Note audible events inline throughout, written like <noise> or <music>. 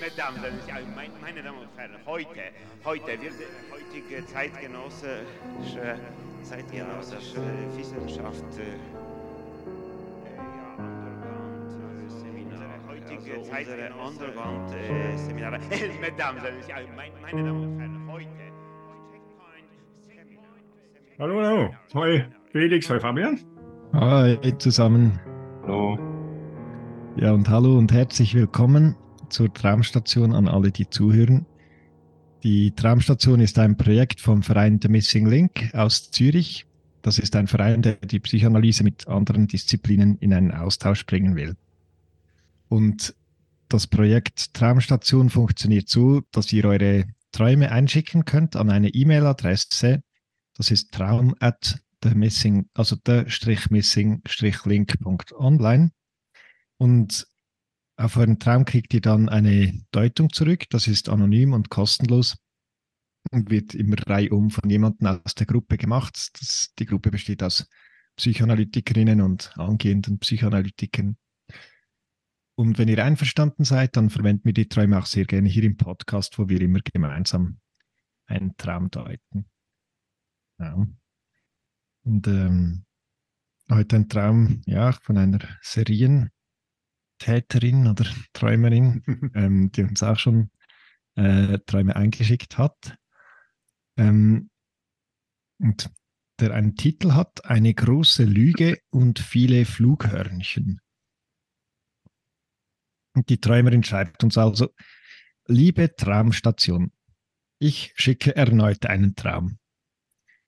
Mesdames, meine Damen und Herren, heute, heute wird heutige zeitgenössische, zeitgenössische Wissenschaft äh, heutige Zeit Underground-Seminare. Mesdames, meine Damen und Herren, heute. Hallo, hallo. Hi Felix, hi Fabian. Hi zusammen. Hallo. Ja, und hallo und herzlich willkommen zur Traumstation an alle, die zuhören. Die Traumstation ist ein Projekt vom Verein The Missing Link aus Zürich. Das ist ein Verein, der die Psychoanalyse mit anderen Disziplinen in einen Austausch bringen will. Und das Projekt Traumstation funktioniert so, dass ihr eure Träume einschicken könnt an eine E-Mail-Adresse. Das ist traum at the missing, also the-missing-link.online. Und auf euren Traum kriegt ihr dann eine Deutung zurück. Das ist anonym und kostenlos und wird immer reihum von jemandem aus der Gruppe gemacht. Das, die Gruppe besteht aus Psychoanalytikerinnen und angehenden Psychoanalytikern. Und wenn ihr einverstanden seid, dann verwenden wir die Träume auch sehr gerne hier im Podcast, wo wir immer gemeinsam einen Traum deuten. Ja. Und ähm, heute ein Traum ja, von einer Serientäterin oder Träumerin, <laughs> ähm, die uns auch schon äh, Träume eingeschickt hat. Ähm, und der einen Titel hat, eine große Lüge und viele Flughörnchen. Und die Träumerin schreibt uns also, liebe Traumstation, ich schicke erneut einen Traum.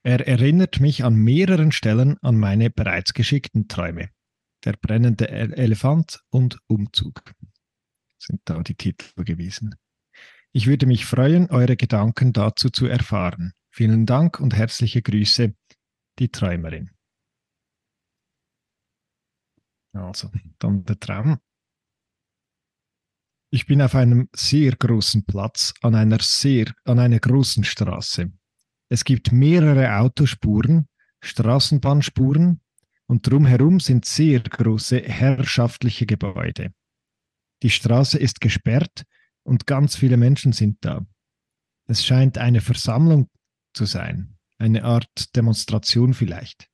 Er erinnert mich an mehreren Stellen an meine bereits geschickten Träume. Der brennende Elefant und Umzug sind da die Titel gewesen. Ich würde mich freuen, eure Gedanken dazu zu erfahren. Vielen Dank und herzliche Grüße, die Träumerin. Also, dann der Traum. Ich bin auf einem sehr großen Platz an einer sehr, an einer großen Straße. Es gibt mehrere Autospuren, Straßenbahnspuren und drumherum sind sehr große herrschaftliche Gebäude. Die Straße ist gesperrt und ganz viele Menschen sind da. Es scheint eine Versammlung zu sein, eine Art Demonstration vielleicht.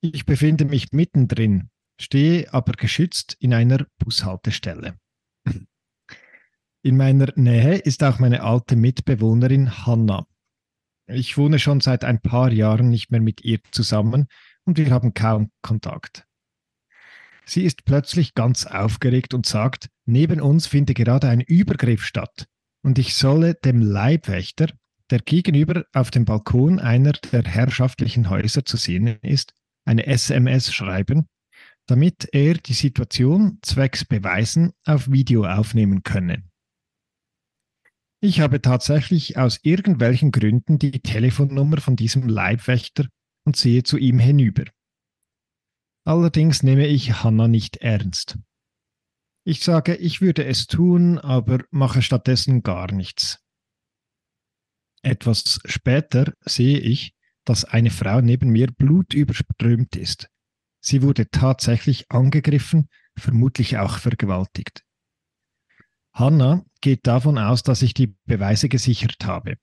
Ich befinde mich mittendrin, stehe aber geschützt in einer Bushaltestelle. In meiner Nähe ist auch meine alte Mitbewohnerin Hanna. Ich wohne schon seit ein paar Jahren nicht mehr mit ihr zusammen und wir haben kaum Kontakt. Sie ist plötzlich ganz aufgeregt und sagt, neben uns finde gerade ein Übergriff statt und ich solle dem Leibwächter, der gegenüber auf dem Balkon einer der herrschaftlichen Häuser zu sehen ist, eine SMS schreiben, damit er die Situation zwecks Beweisen auf Video aufnehmen könne. Ich habe tatsächlich aus irgendwelchen Gründen die Telefonnummer von diesem Leibwächter und sehe zu ihm hinüber. Allerdings nehme ich Hanna nicht ernst. Ich sage, ich würde es tun, aber mache stattdessen gar nichts. Etwas später sehe ich, dass eine Frau neben mir blutüberströmt ist. Sie wurde tatsächlich angegriffen, vermutlich auch vergewaltigt. Hanna geht davon aus, dass ich die Beweise gesichert habe.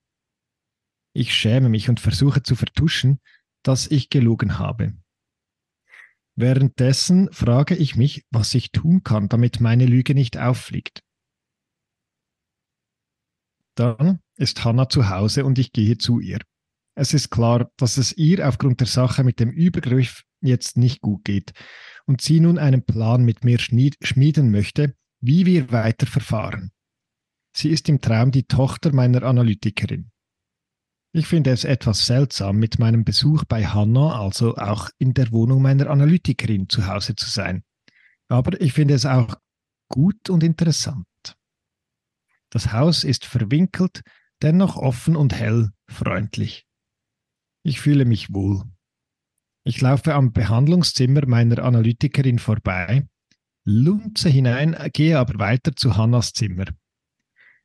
Ich schäme mich und versuche zu vertuschen, dass ich gelogen habe. Währenddessen frage ich mich, was ich tun kann, damit meine Lüge nicht auffliegt. Dann ist Hanna zu Hause und ich gehe zu ihr. Es ist klar, dass es ihr aufgrund der Sache mit dem Übergriff jetzt nicht gut geht und sie nun einen Plan mit mir schmieden möchte, wie wir weiter verfahren. Sie ist im Traum die Tochter meiner Analytikerin. Ich finde es etwas seltsam, mit meinem Besuch bei Hannah, also auch in der Wohnung meiner Analytikerin zu Hause zu sein. Aber ich finde es auch gut und interessant. Das Haus ist verwinkelt, dennoch offen und hell, freundlich. Ich fühle mich wohl. Ich laufe am Behandlungszimmer meiner Analytikerin vorbei lunze hinein, gehe aber weiter zu Hannas Zimmer.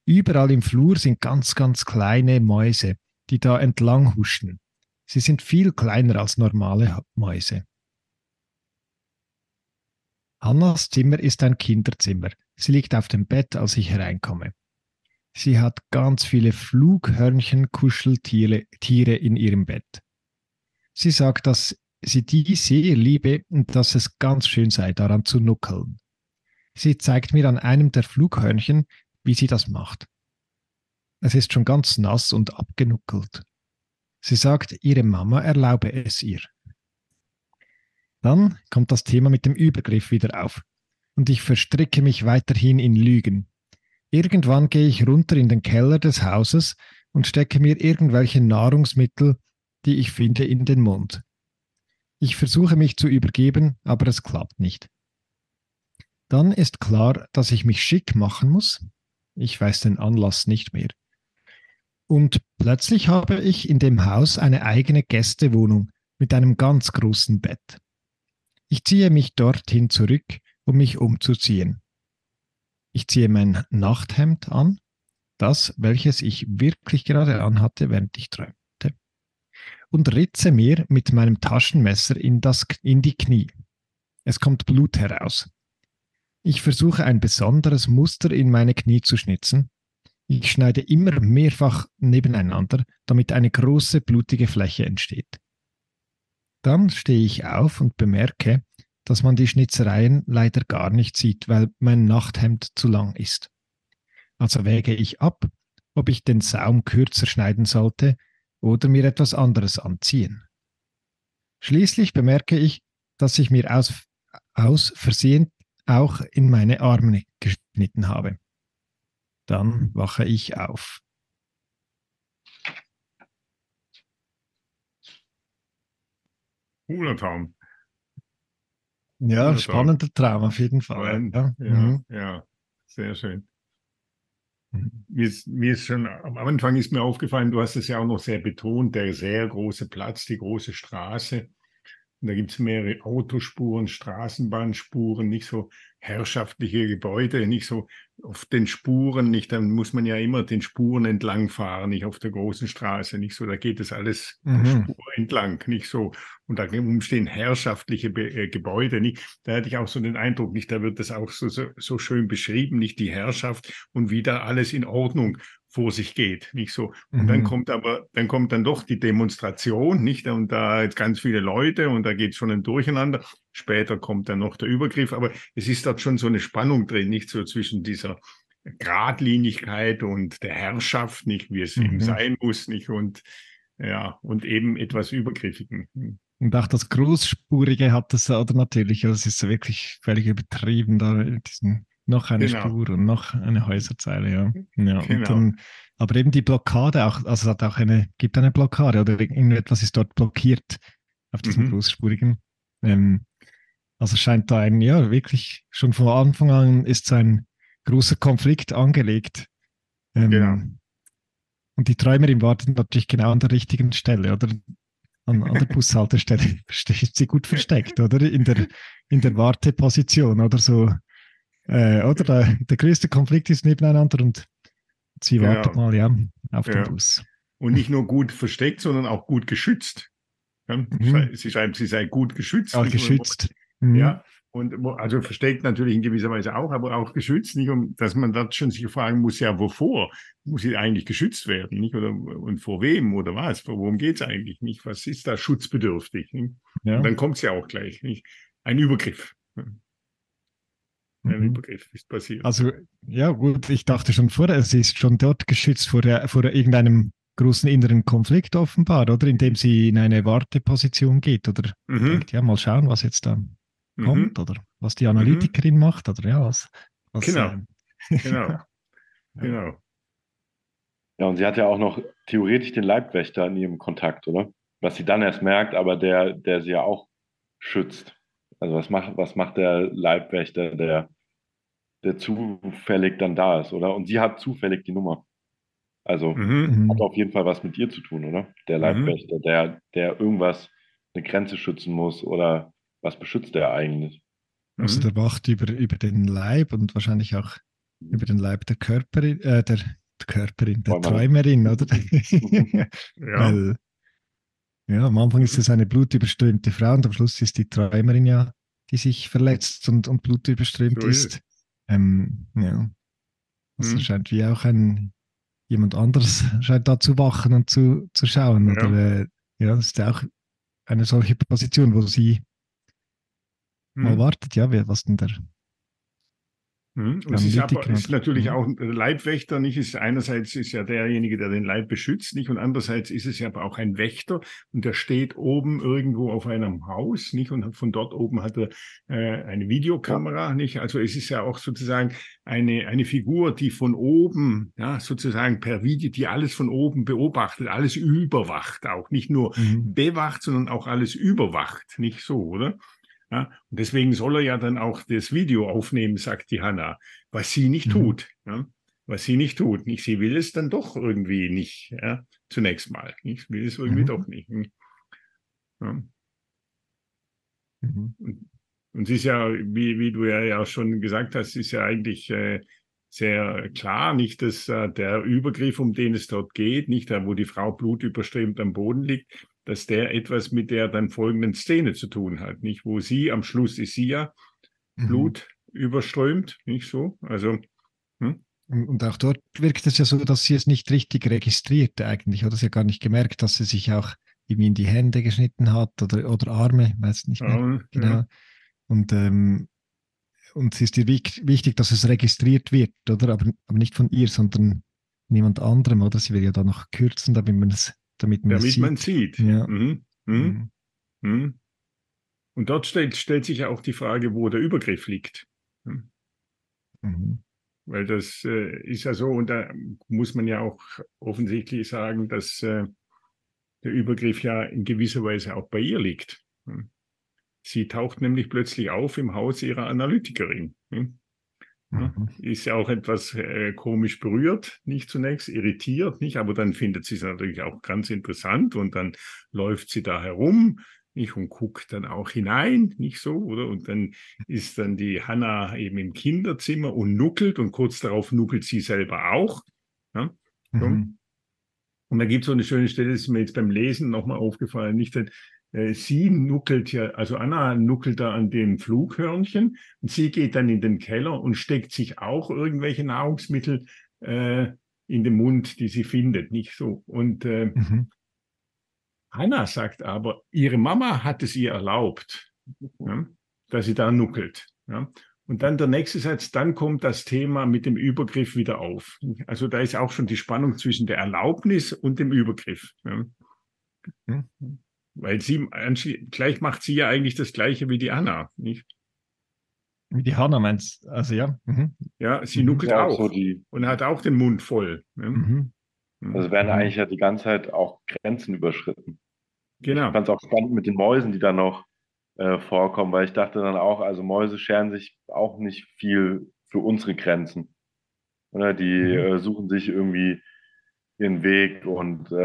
Überall im Flur sind ganz, ganz kleine Mäuse, die da entlang huschen. Sie sind viel kleiner als normale Mäuse. Hannas Zimmer ist ein Kinderzimmer. Sie liegt auf dem Bett, als ich hereinkomme. Sie hat ganz viele Flughörnchen-Kuscheltiere Tiere in ihrem Bett. Sie sagt, dass sie die sehr liebe und dass es ganz schön sei, daran zu nuckeln. Sie zeigt mir an einem der Flughörnchen, wie sie das macht. Es ist schon ganz nass und abgenuckelt. Sie sagt, ihre Mama erlaube es ihr. Dann kommt das Thema mit dem Übergriff wieder auf und ich verstricke mich weiterhin in Lügen. Irgendwann gehe ich runter in den Keller des Hauses und stecke mir irgendwelche Nahrungsmittel, die ich finde, in den Mund. Ich versuche mich zu übergeben, aber es klappt nicht. Dann ist klar, dass ich mich schick machen muss. Ich weiß den Anlass nicht mehr. Und plötzlich habe ich in dem Haus eine eigene Gästewohnung mit einem ganz großen Bett. Ich ziehe mich dorthin zurück, um mich umzuziehen. Ich ziehe mein Nachthemd an, das, welches ich wirklich gerade anhatte, während ich träumte, und ritze mir mit meinem Taschenmesser in, das, in die Knie. Es kommt Blut heraus. Ich versuche ein besonderes Muster in meine Knie zu schnitzen. Ich schneide immer mehrfach nebeneinander, damit eine große blutige Fläche entsteht. Dann stehe ich auf und bemerke, dass man die Schnitzereien leider gar nicht sieht, weil mein Nachthemd zu lang ist. Also wäge ich ab, ob ich den Saum kürzer schneiden sollte oder mir etwas anderes anziehen. Schließlich bemerke ich, dass ich mir aus, aus Versehen auch in meine Arme geschnitten habe. Dann wache ich auf. Cooler Traum. Ja, Cooler spannender Traum auf jeden Fall. Ja. ja, Mhm. ja, sehr schön. Mir ist, mir ist schon am Anfang ist mir aufgefallen, du hast es ja auch noch sehr betont, der sehr große Platz, die große Straße. Und da gibt es mehrere Autospuren, Straßenbahnspuren, nicht so herrschaftliche Gebäude, nicht so auf den Spuren, nicht, dann muss man ja immer den Spuren entlang fahren, nicht auf der großen Straße, nicht so, da geht es alles Mhm. Spur entlang, nicht so. Und da umstehen herrschaftliche Be äh, Gebäude, nicht? Da hatte ich auch so den Eindruck, nicht, da wird das auch so, so, so schön beschrieben, nicht die Herrschaft und wie da alles in Ordnung vor sich geht, nicht so. Und dann Mhm. kommt aber, dann kommt dann doch die Demonstration, nicht? Und da jetzt ganz viele Leute und da geht schon ein Durcheinander. Später kommt dann noch der Übergriff, aber es ist dort schon so eine Spannung drin, nicht so zwischen dieser Gradlinigkeit und der Herrschaft, nicht wie es eben Mhm. sein muss, nicht und ja und eben etwas Übergriffigen. Und auch das Großspurige hat oder natürlich, also es ist wirklich völlig übertrieben, da diesen, noch eine Genau. Spur und noch eine Häuserzeile, ja. ja Genau. und dann, aber eben die Blockade auch, also es hat auch eine, gibt eine Blockade oder irgendetwas ist dort blockiert auf diesem Mhm. Großspurigen. Ähm, also scheint da ein, ja, wirklich schon von Anfang an ist so ein großer Konflikt angelegt. Ähm, Genau. Und die Träumerin wartet natürlich genau an der richtigen Stelle, oder? An, an der <laughs> Bushaltestelle steht sie gut versteckt, oder? In der, in der Warteposition oder so. Äh, oder der, der größte Konflikt ist nebeneinander und sie Genau. wartet mal, ja, auf Ja. den Bus. Und nicht nur gut versteckt, sondern auch gut geschützt. Ja? Mhm. Sie schreibt, sie sei gut geschützt. Auch geschützt. Mhm. Ja, und also versteckt natürlich in gewisser Weise auch, aber auch geschützt, nicht um, dass man dort schon sich fragen muss, ja, wovor muss sie eigentlich geschützt werden, nicht? Oder und vor wem oder was? Worum geht es eigentlich nicht? Was ist da schutzbedürftig? Nicht? Ja. Und dann kommt es ja auch gleich, nicht? Ein Übergriff. Ein Mhm. Übergriff ist passiert. Also, ja, gut, ich dachte schon vorher, sie ist schon dort geschützt vor, der, vor irgendeinem großen inneren Konflikt offenbar, oder? Indem sie in eine Warteposition geht oder mhm. denkt, ja, mal schauen, was jetzt da Mhm. kommt oder was die Analytikerin macht oder ja, was. was Genau. äh, Genau. <laughs> Genau. Ja, und sie hat ja auch noch theoretisch den Leibwächter in ihrem Kontakt, oder? Was sie dann erst merkt, aber der, der sie ja auch schützt. Also was macht, was macht der Leibwächter, der, der zufällig dann da ist, oder? Und sie hat zufällig die Nummer. Also Mhm. mhm. hat auf jeden Fall was mit ihr zu tun, oder? Der Mhm. Leibwächter, der, der irgendwas, eine Grenze schützen muss oder was beschützt der eigentlich? Also Mhm. der wacht über, über den Leib und wahrscheinlich auch über den Leib der Körperin, äh, der, der Körperin, der Träumerin. Träumerin, oder? <laughs> <laughs> Ja. Weil, ja, am Anfang ist es eine blutüberströmte Frau und am Schluss ist die Träumerin ja die sich verletzt und, und blutüberströmt So ist ist. Ähm, ja. Also Mhm. scheint wie auch ein jemand anderes <laughs> scheint da zu wachen und zu, zu schauen. Ja. Oder äh, ja, das ist ja auch eine solche Position, wo sie mal Mhm. wartet, ja, was denn der Mhm. Und es ist, aber, ist natürlich Mhm. auch der Leibwächter, nicht? Ist einerseits ist ja derjenige, der den Leib beschützt, nicht? Und andererseits ist es ja aber auch ein Wächter und der steht oben irgendwo auf einem Haus, nicht? Und von dort oben hat er äh, eine Videokamera, nicht? Also es ist ja auch sozusagen eine, eine Figur, die von oben, ja, sozusagen per Video, die alles von oben beobachtet, alles überwacht auch, nicht nur Mhm. bewacht, sondern auch alles überwacht, nicht so, oder? Ja, und deswegen soll er ja dann auch das Video aufnehmen, sagt die Hanna, was sie nicht Mhm. tut. Ja? Was sie nicht tut. Nicht, sie will es dann doch irgendwie nicht, ja? zunächst mal. Sie will es irgendwie Mhm. doch nicht. hm. Mhm. Und es ist ja, wie, wie du ja, ja schon gesagt hast, ist ja eigentlich äh, sehr klar, nicht, dass äh, der Übergriff, um den es dort geht, nicht da, wo die Frau blutüberströmt am Boden liegt, dass der etwas mit der dann folgenden Szene zu tun hat, nicht, wo sie am Schluss ist sie ja Mhm. Blut überströmt, nicht so? Also, Und und auch dort wirkt es ja so, dass sie es nicht richtig registriert eigentlich, oder? Sie hat gar nicht gemerkt, dass sie sich auch irgendwie in die Hände geschnitten hat oder, oder Arme, weiß nicht mehr. ja, Genau. ja, Und, ähm, und es ist ihr wichtig, dass es registriert wird, oder? Aber, aber nicht von ihr, sondern niemand anderem, oder? Sie will ja da noch kürzen, damit man es, damit man damit sieht. man sieht. Ja. Mhm. Mhm. Mhm. Mhm. Und dort stellt, stellt sich ja auch die Frage, wo der Übergriff liegt. Mhm. Weil das äh, ist ja so, und da muss man ja auch offensichtlich sagen, dass äh, der Übergriff ja in gewisser Weise auch bei ihr liegt. Sie taucht nämlich plötzlich auf im Haus ihrer Analytikerin. hm. Mhm. Ist ja auch etwas äh, komisch berührt, nicht zunächst, irritiert, nicht, aber dann findet sie es natürlich auch ganz interessant und dann läuft sie da herum, nicht, und guckt dann auch hinein, nicht so, oder? Und dann ist dann die Hanna eben im Kinderzimmer und nuckelt und kurz darauf nuckelt sie selber auch. Ja? So. Mhm. Und da gibt es so eine schöne Stelle, das ist mir jetzt beim Lesen nochmal aufgefallen, nicht, denn sie nuckelt ja, also Anna nuckelt da an dem Flughörnchen und sie geht dann in den Keller und steckt sich auch irgendwelche Nahrungsmittel äh, in den Mund, die sie findet, nicht so. Und äh, Mhm. Hanna sagt aber, ihre Mama hat es ihr erlaubt, ja, dass sie da nuckelt. Ja. Und dann der nächste Satz, dann kommt das Thema mit dem Übergriff wieder auf. Also da ist auch schon die Spannung zwischen der Erlaubnis und dem Übergriff. Ja. Mhm. Weil sie, gleich macht sie ja eigentlich das Gleiche wie die Anna. Nicht? Wie die Hanna meinst also ja. Mhm. Ja, sie Mhm. nuckelt Ja, auch so die, und hat auch den Mund voll. Ja. Mhm. also werden Mhm. eigentlich ja die ganze Zeit auch Grenzen überschritten. Ich Genau. fand es auch spannend mit den Mäusen, die da noch äh, vorkommen, weil ich dachte dann auch, also Mäuse scheren sich auch nicht viel für unsere Grenzen. Oder die Mhm. äh, suchen sich irgendwie ihren Weg und äh,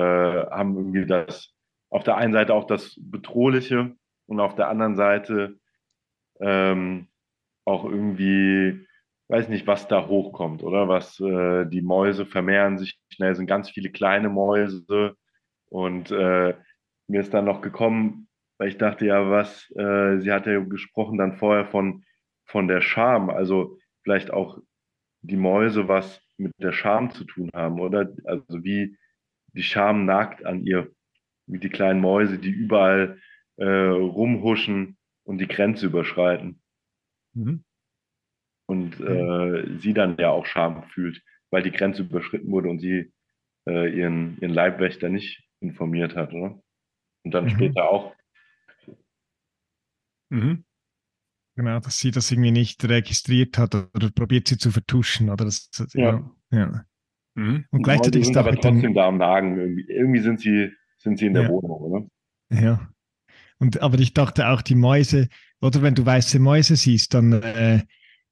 haben irgendwie das auf der einen Seite auch das Bedrohliche und auf der anderen Seite ähm, auch irgendwie, weiß nicht, was da hochkommt, oder? Was äh, die Mäuse vermehren sich schnell, sind ganz viele kleine Mäuse und äh, mir ist dann noch gekommen, weil ich dachte ja, was, äh, sie hat ja gesprochen dann vorher von, von der Scham, also vielleicht auch die Mäuse was mit der Scham zu tun haben, oder? Also wie die Scham nagt an ihr, wie die kleinen Mäuse, die überall äh, rumhuschen und die Grenze überschreiten. Mhm. Und äh, sie dann ja auch Scham fühlt, weil die Grenze überschritten wurde und sie äh, ihren, ihren Leibwächter nicht informiert hat, oder? Und dann Mhm. später auch. Mhm. Genau, dass sie das irgendwie nicht registriert hat oder probiert sie zu vertuschen. Oder das, Ja. ja. Mhm. Und gleichzeitig ist aber mit trotzdem da am Nagen. Irgendwie, irgendwie sind sie, sind sie in der Ja. Wohnung, oder? ja. Und, aber ich dachte auch, die Mäuse, oder wenn du weiße Mäuse siehst, dann äh,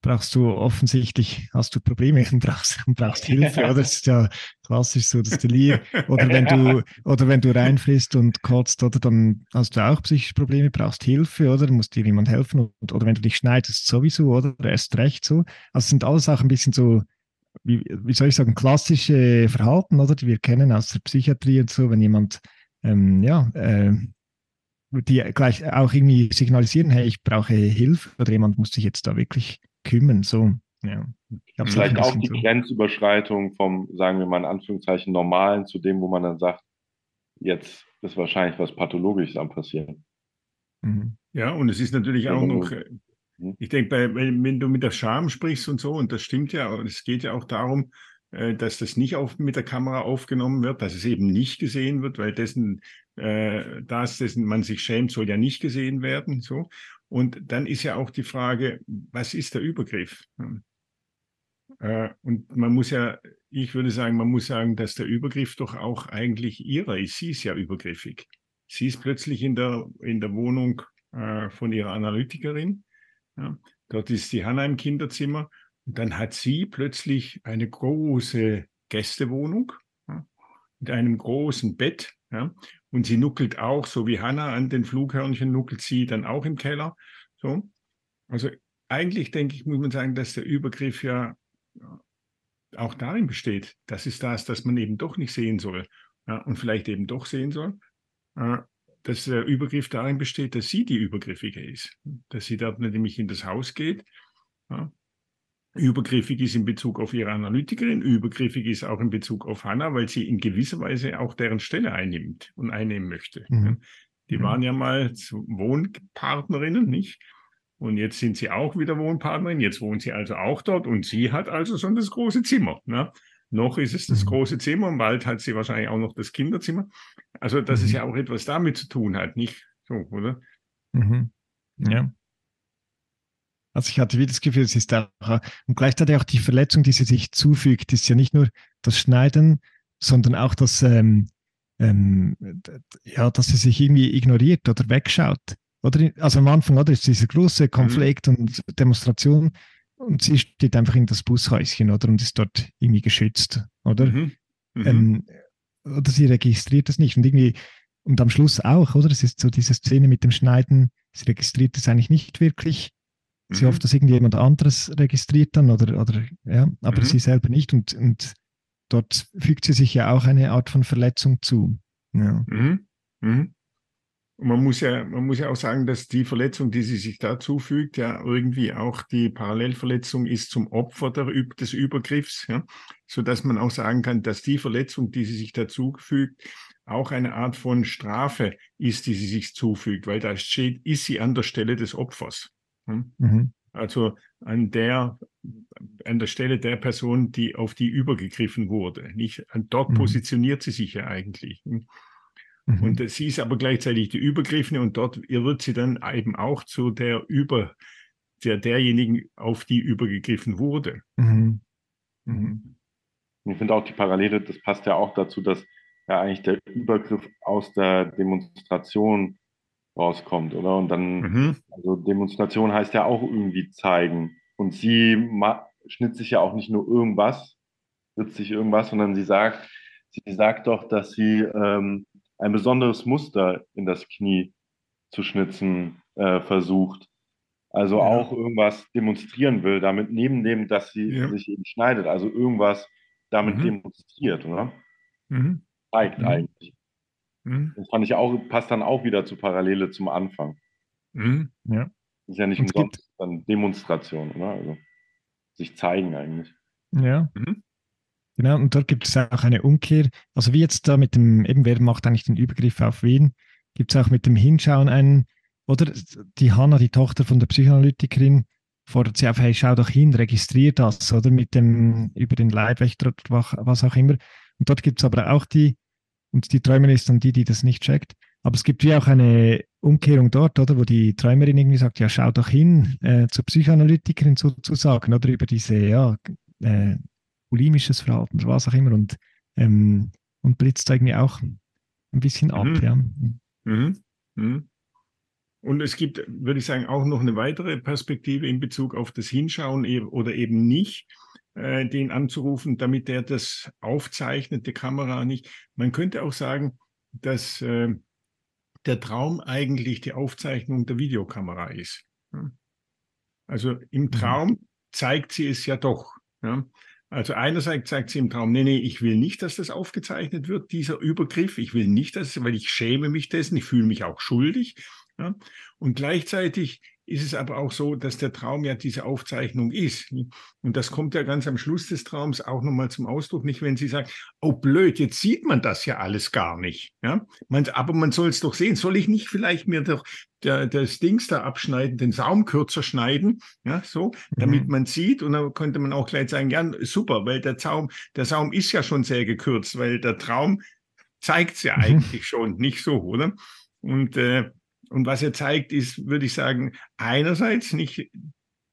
brauchst du offensichtlich, hast du Probleme und brauchst, brauchst Hilfe, oder? Das ist ja klassisch so das Delir. Oder wenn du, oder wenn du reinfrisst und kotzt, oder dann hast du auch psychische Probleme, brauchst Hilfe, oder? Musst dir jemand helfen. Und, oder wenn du dich schneidest, sowieso, oder? Erst recht so. Also sind alles auch ein bisschen so, wie, wie soll ich sagen, klassische Verhalten, oder? Die wir kennen aus der Psychiatrie und so, wenn jemand, ähm, ja, äh, die gleich auch irgendwie signalisieren, hey, ich brauche Hilfe oder jemand muss sich jetzt da wirklich kümmern. So, ja. Vielleicht auch die so. Grenzüberschreitung vom, sagen wir mal in Anführungszeichen, normalen zu dem, wo man dann sagt, jetzt ist wahrscheinlich was Pathologisches am passieren. Mhm. Ja, und es ist natürlich auch noch, äh, mhm. ich denke, wenn du mit der Scham sprichst und so, und das stimmt ja, aber es geht ja auch darum, äh, dass das nicht auf, mit der Kamera aufgenommen wird, dass es eben nicht gesehen wird, weil dessen, äh, das, dessen man sich schämt, soll ja nicht gesehen werden. So. Und dann ist ja auch die Frage, was ist der Übergriff? Äh, und man muss ja, ich würde sagen, man muss sagen, dass der Übergriff doch auch eigentlich ihrer ist. Sie ist ja übergriffig. Sie ist plötzlich in der, in der Wohnung äh, von ihrer Analytikerin. Ja. Dort ist die Hanna im Kinderzimmer. Und dann hat sie plötzlich eine große Gästewohnung ja, mit einem großen Bett. Ja. Und sie nuckelt auch, so wie Hanna an den Flughörnchen, nuckelt sie dann auch im Keller. So. Also eigentlich denke ich, muss man sagen, dass der Übergriff ja auch darin besteht. Das ist das, dass man eben doch nicht sehen soll ja, und vielleicht eben doch sehen soll. Äh, dass der Übergriff darin besteht, dass sie die Übergriffige ist. Dass sie dort nämlich in das Haus geht. Ja. Übergriffig ist in Bezug auf ihre Analytikerin, übergriffig ist auch in Bezug auf Hannah, weil sie in gewisser Weise auch deren Stelle einnimmt und einnehmen möchte. Mhm. Die mhm. waren ja mal Wohnpartnerinnen, nicht? Und jetzt sind sie auch wieder Wohnpartnerin. Jetzt wohnt sie also auch dort und sie hat also schon das große Zimmer. Ne? Noch ist es das mhm. große Zimmer und bald hat sie wahrscheinlich auch noch das Kinderzimmer. Also, dass mhm. es ja auch etwas damit zu tun hat, nicht so, oder? Mhm. Ja. Also ich hatte wieder das Gefühl, es ist auch, und gleichzeitig auch die Verletzung, die sie sich zufügt, ist ja nicht nur das Schneiden, sondern auch das, ähm, ähm, ja, dass sie sich irgendwie ignoriert oder wegschaut. Oder, also am Anfang oder, ist dieser große Konflikt mhm. und Demonstration und sie steht einfach in das Bushäuschen oder und ist dort irgendwie geschützt, oder? Mhm. Mhm. Ähm, oder sie registriert das nicht und irgendwie und am Schluss auch, oder? Es ist so diese Szene mit dem Schneiden, sie registriert es eigentlich nicht wirklich. Sie mhm. hofft, dass irgendjemand anderes registriert dann oder, oder ja, aber mhm. sie selber nicht und, und dort fügt sie sich ja auch eine Art von Verletzung zu. Ja. Mhm. Mhm. Und man muss ja, man muss ja auch sagen, dass die Verletzung, die sie sich da zufügt, ja irgendwie auch die Parallelverletzung ist zum Opfer der, des Übergriffs, ja, so dass man auch sagen kann, dass die Verletzung, die sie sich da zufügt, auch eine Art von Strafe ist, die sie sich zufügt, weil da steht, ist sie an der Stelle des Opfers. Hm? Mhm. Also an der, an der Stelle der Person, die auf die übergegriffen wurde. Nicht, dort mhm. positioniert sie sich ja eigentlich. Hm? Mhm. Und sie ist aber gleichzeitig die Übergriffene und dort wird sie dann eben auch zu der Über, der derjenigen, auf die übergegriffen wurde. Mhm. Mhm. Ich finde auch die Parallele, das passt ja auch dazu, dass ja eigentlich der Übergriff aus der Demonstration rauskommt, oder? Und dann, mhm. also Demonstration heißt ja auch irgendwie zeigen. Und sie schnitt sich ja auch nicht nur irgendwas, ritzt sich irgendwas, sondern sie sagt, sie sagt doch, dass sie ähm, ein besonderes Muster in das Knie zu schnitzen äh, versucht. Also ja. auch irgendwas demonstrieren will, damit neben dem, dass sie ja. sich eben schneidet, also irgendwas damit mhm. demonstriert, oder? Mhm. Zeigt mhm. eigentlich. Mhm. Das fand ich auch, passt dann auch wieder zu Parallele zum Anfang. Mhm. Ja. Ist ja nicht umsonst dann Demonstration, oder? Also sich zeigen eigentlich. Ja. Mhm. Genau, und dort gibt es auch eine Umkehr. Also wie jetzt da mit dem, eben wer macht eigentlich den Übergriff auf wen, gibt es auch mit dem Hinschauen einen, oder die Hanna, die Tochter von der Psychoanalytikerin, fordert sie auf, hey, schau doch hin, registrier das, oder mit dem, über den Leibwächter oder was auch immer. Und dort gibt es aber auch die, und die Träumerin ist dann die, die das nicht checkt. Aber es gibt wie auch eine Umkehrung dort, oder, wo die Träumerin irgendwie sagt, ja, schau doch hin äh, zur Psychoanalytikerin sozusagen, oder über diese, ja, äh, bulimisches Verhalten oder was auch immer und, ähm, und blitzt irgendwie auch ein bisschen ab. Mhm. Ja. Mhm. Mhm. Und es gibt, würde ich sagen, auch noch eine weitere Perspektive in Bezug auf das Hinschauen e-, oder eben nicht, äh, den anzurufen, damit der das aufzeichnet, die Kamera nicht. Man könnte auch sagen, dass äh, der Traum eigentlich die Aufzeichnung der Videokamera ist. Also im mhm. Traum zeigt sie es ja doch. Ja? Also einerseits sagt sie im Traum, nee, nee, ich will nicht, dass das aufgezeichnet wird, dieser Übergriff. Ich will nicht, dass, weil ich schäme mich dessen, ich fühle mich auch schuldig. Ja? Und gleichzeitig ist es aber auch so, dass der Traum ja diese Aufzeichnung ist. Und das kommt ja ganz am Schluss des Traums auch nochmal zum Ausdruck, nicht wenn sie sagt, oh blöd, jetzt sieht man das ja alles gar nicht. Ja? Man, aber man soll es doch sehen. Soll ich nicht vielleicht mir doch der, das Dings da abschneiden, den Saum kürzer schneiden, ja, so, damit mhm. man sieht. Und dann könnte man auch gleich sagen, ja, super, weil der Zaum, der Saum ist ja schon sehr gekürzt, weil der Traum zeigt es ja mhm. eigentlich schon, nicht so, oder? Und äh, und was er zeigt, ist, würde ich sagen, einerseits nicht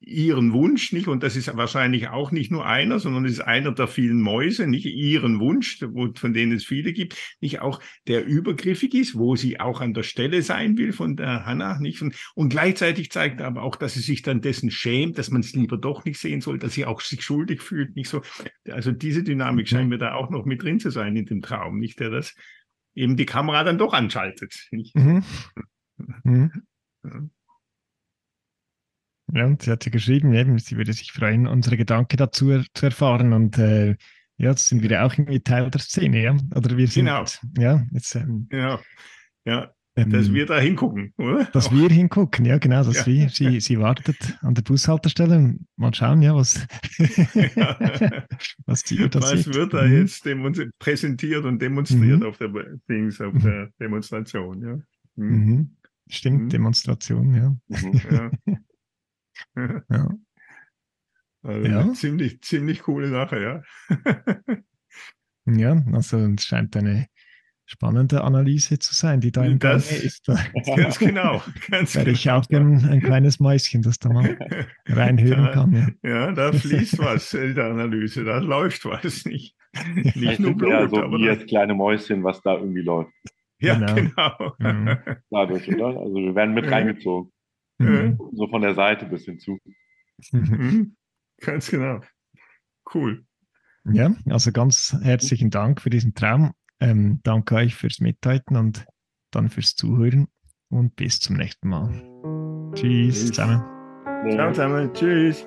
ihren Wunsch, nicht, und das ist wahrscheinlich auch nicht nur einer, sondern es ist einer der vielen Mäuse, nicht ihren Wunsch, von denen es viele gibt, nicht auch der übergriffig ist, wo sie auch an der Stelle sein will von der Hannah, nicht, und, und gleichzeitig zeigt er aber auch, dass sie sich dann dessen schämt, dass man es lieber doch nicht sehen soll, dass sie auch sich schuldig fühlt, nicht so. Also diese Dynamik scheint mir da auch noch mit drin zu sein in dem Traum, nicht, der das eben die Kamera dann doch anschaltet. Mhm. Mhm. Ja, und sie hat ja geschrieben, eben, sie würde sich freuen, unsere Gedanken dazu er, zu erfahren. Und äh, ja, jetzt sind wir auch irgendwie Teil der Szene, ja? Oder wir sind, genau. ja, jetzt, ähm, ja, ja. Ähm, dass wir da hingucken, oder? Dass wir hingucken, ja, genau. Dass ja. wir, sie, sie wartet an der Bushaltestelle. Mal schauen, ja, was, <laughs> was, die was wird da mhm. jetzt präsentiert und demonstriert mhm. auf, der, Dings, auf mhm. der Demonstration, ja. Mhm. Stimmt, mhm. Demonstration, ja. Mhm, ja. <laughs> ja. Also ja. Ziemlich, ziemlich coole Sache, ja. ja, also es scheint eine spannende Analyse zu sein, die da im das, Gange ist. <laughs> Ganz genau. Ganz Wäre ich auch genau. ein, ein kleines Mäuschen, das da mal <laughs> reinhören da, kann. Ja. ja, da fließt was in der Analyse, da läuft was nicht. Nicht nur Blut, ja, so aber wie das kleine Mäuschen, was da irgendwie läuft. Ja, genau. genau. Mhm. Dadurch, oder? Also wir werden mit reingezogen. Mhm. So von der Seite bis hinzu. Mhm. Ganz genau. Cool. Ja, also ganz herzlichen Dank für diesen Traum. Ähm, danke euch fürs Mithalten und dann fürs Zuhören und bis zum nächsten Mal. Tschüss zusammen. Ciao zusammen. Tschüss.